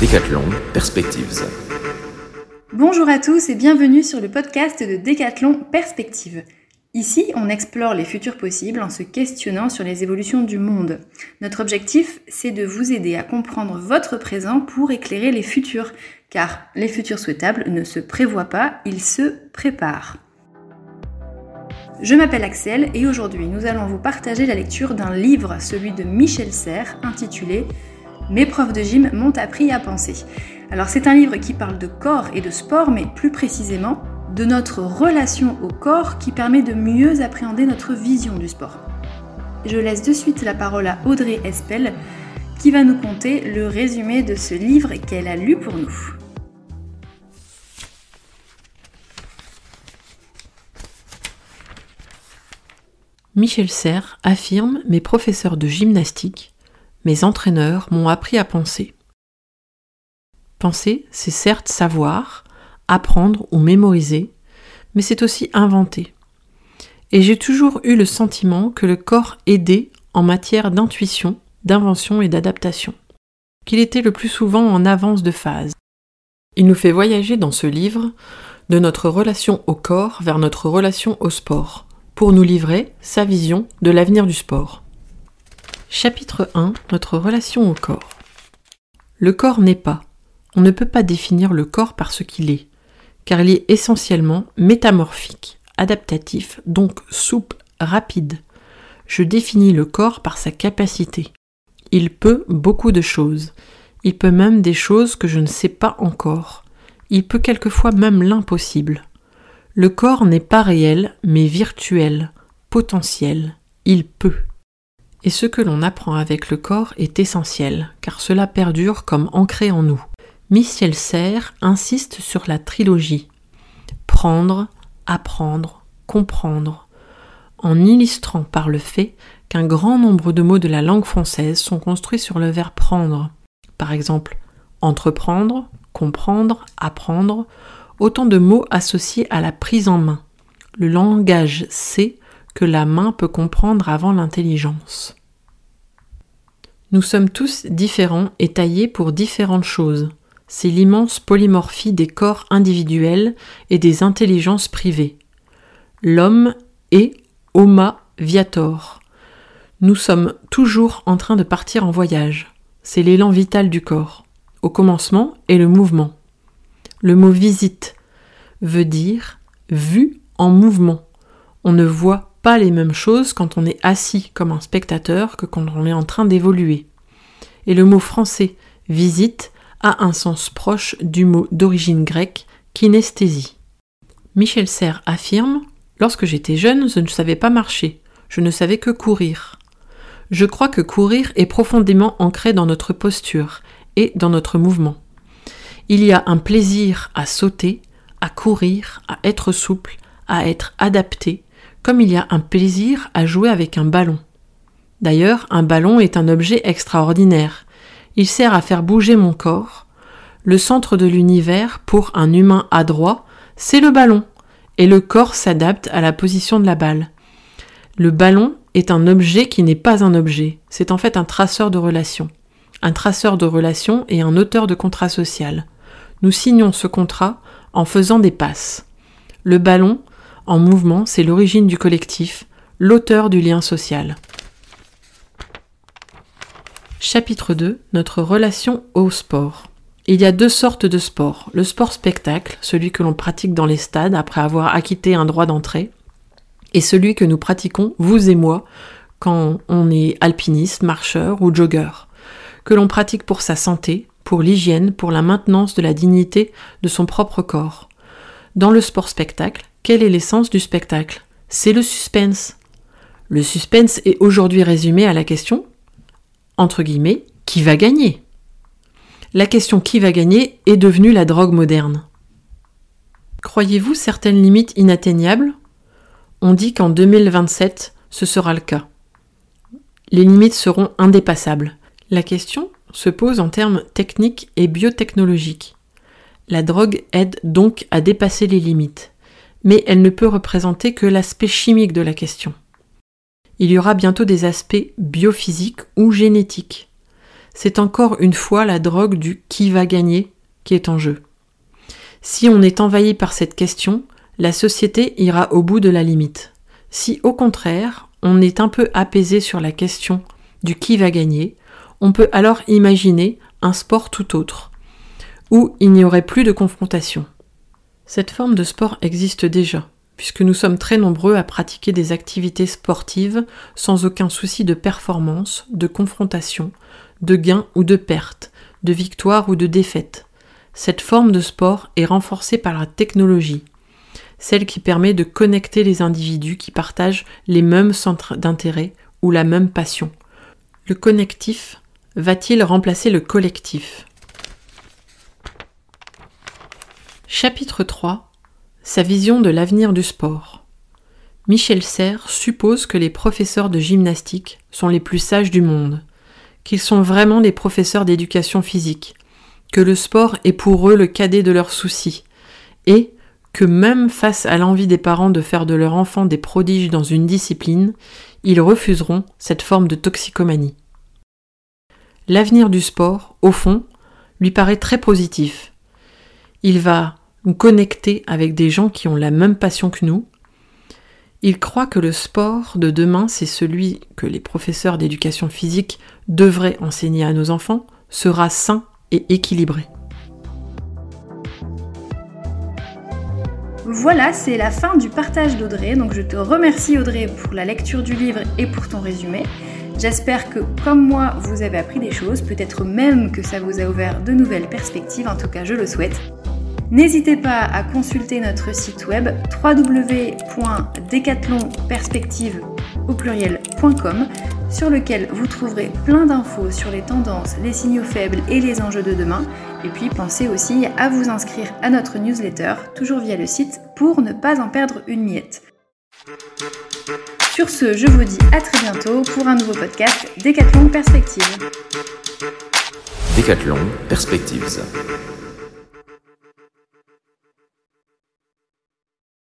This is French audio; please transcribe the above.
Décathlon Perspectives. Bonjour à tous et bienvenue sur le podcast de Décathlon Perspectives. Ici, on explore les futurs possibles en se questionnant sur les évolutions du monde. Notre objectif, c'est de vous aider à comprendre votre présent pour éclairer les futurs, car les futurs souhaitables ne se prévoient pas, ils se préparent. Je m'appelle Axel et aujourd'hui nous allons vous partager la lecture d'un livre, celui de Michel Serres, intitulé Mes profs de gym m'ont appris à penser. Alors c'est un livre qui parle de corps et de sport, mais plus précisément de notre relation au corps qui permet de mieux appréhender notre vision du sport. Je laisse de suite la parole à Audrey Espel qui va nous conter le résumé de ce livre qu'elle a lu pour nous. Michel Serres affirme Mes professeurs de gymnastique, mes entraîneurs m'ont appris à penser. Penser, c'est certes savoir, apprendre ou mémoriser, mais c'est aussi inventer. Et j'ai toujours eu le sentiment que le corps aidait en matière d'intuition, d'invention et d'adaptation, qu'il était le plus souvent en avance de phase. Il nous fait voyager dans ce livre de notre relation au corps vers notre relation au sport, pour nous livrer sa vision de l'avenir du sport. Chapitre 1 Notre relation au corps. Le corps n'est pas. On ne peut pas définir le corps par ce qu'il est, car il est essentiellement métamorphique, adaptatif, donc souple, rapide. Je définis le corps par sa capacité. Il peut beaucoup de choses. Il peut même des choses que je ne sais pas encore. Il peut quelquefois même l'impossible. Le corps n'est pas réel, mais virtuel, potentiel. Il peut. Et ce que l'on apprend avec le corps est essentiel, car cela perdure comme ancré en nous. Michel Serres insiste sur la trilogie prendre, apprendre, comprendre, en illustrant par le fait qu'un grand nombre de mots de la langue française sont construits sur le verbe prendre. Par exemple, entreprendre, comprendre, apprendre, autant de mots associés à la prise en main. Le langage sait que la main peut comprendre avant l'intelligence. Nous sommes tous différents et taillés pour différentes choses. C'est l'immense polymorphie des corps individuels et des intelligences privées. L'homme est Homo viator. Nous sommes toujours en train de partir en voyage. C'est l'élan vital du corps. Au commencement est le mouvement. Le mot visite veut dire vu en mouvement. On ne voit pas les mêmes choses quand on est assis comme un spectateur que quand on est en train d'évoluer. Et le mot français visite a un sens proche du mot d'origine grecque kinesthésie. Michel Serres affirme Lorsque j'étais jeune, je ne savais pas marcher, je ne savais que courir. Je crois que courir est profondément ancré dans notre posture et dans notre mouvement. Il y a un plaisir à sauter, à courir, à être souple, à être adapté, comme il y a un plaisir à jouer avec un ballon. D'ailleurs, un ballon est un objet extraordinaire. Il sert à faire bouger mon corps. Le centre de l'univers, pour un humain adroit, c'est le ballon, et le corps s'adapte à la position de la balle. Le ballon est un objet qui n'est pas un objet, c'est en fait un traceur de relations. Un traceur de relations et un auteur de contrat social nous signons ce contrat en faisant des passes. Le ballon, en mouvement, c'est l'origine du collectif, l'auteur du lien social. Chapitre 2 Notre relation au sport. Il y a deux sortes de sport. Le sport spectacle, celui que l'on pratique dans les stades après avoir acquitté un droit d'entrée, et celui que nous pratiquons, vous et moi, quand on est alpiniste, marcheur ou jogger, que l'on pratique pour sa santé, pour l'hygiène, pour la maintenance de la dignité de son propre corps. Dans le sport spectacle, quelle est l'essence du spectacle? C'est le suspense. Le suspense est aujourd'hui résumé à la question, entre guillemets, qui va gagner? La question qui va gagner est devenue la drogue moderne. Croyez-vous certaines limites inatteignables? On dit qu'en 2027, ce sera le cas. Les limites seront indépassables. La question se pose en termes techniques et biotechnologiques. La drogue aide donc à dépasser les limites, mais elle ne peut représenter que l'aspect chimique de la question. il y aura bientôt des aspects biophysiques ou génétiques. C'est encore une fois la drogue du qui va gagner qui est en jeu. Si on est envahi par cette question, la société ira au bout de la limite. Si au contraire, on est un peu apaisé sur la question du qui va gagner, on peut alors imaginer un sport tout autre, où il n'y aurait plus de confrontation. Cette forme de sport existe déjà, puisque nous sommes très nombreux à pratiquer des activités sportives sans aucun souci de performance, de confrontation, de gain ou de perte, de victoire ou de défaite. Cette forme de sport est renforcée par la technologie, celle qui permet de connecter les individus qui partagent les mêmes centres d'intérêt ou la même passion. Le connectif va-t-il remplacer le collectif? Chapitre 3 Sa vision de l'avenir du sport. Michel Serres suppose que les professeurs de gymnastique sont les plus sages du monde, qu'ils sont vraiment des professeurs d'éducation physique, que le sport est pour eux le cadet de leurs soucis, et que même face à l'envie des parents de faire de leur enfant des prodiges dans une discipline, ils refuseront cette forme de toxicomanie. L'avenir du sport, au fond, lui paraît très positif. Il va nous connecter avec des gens qui ont la même passion que nous. Il croit que le sport de demain, c'est celui que les professeurs d'éducation physique devraient enseigner à nos enfants, sera sain et équilibré. Voilà, c'est la fin du partage d'Audrey. Donc je te remercie Audrey pour la lecture du livre et pour ton résumé. J'espère que comme moi, vous avez appris des choses, peut-être même que ça vous a ouvert de nouvelles perspectives, en tout cas je le souhaite. N'hésitez pas à consulter notre site web www.decathlonperspective au pluriel.com sur lequel vous trouverez plein d'infos sur les tendances, les signaux faibles et les enjeux de demain. Et puis pensez aussi à vous inscrire à notre newsletter, toujours via le site, pour ne pas en perdre une miette. Sur ce, je vous dis à très bientôt pour un nouveau podcast Décathlon Perspectives. Décathlon Perspectives.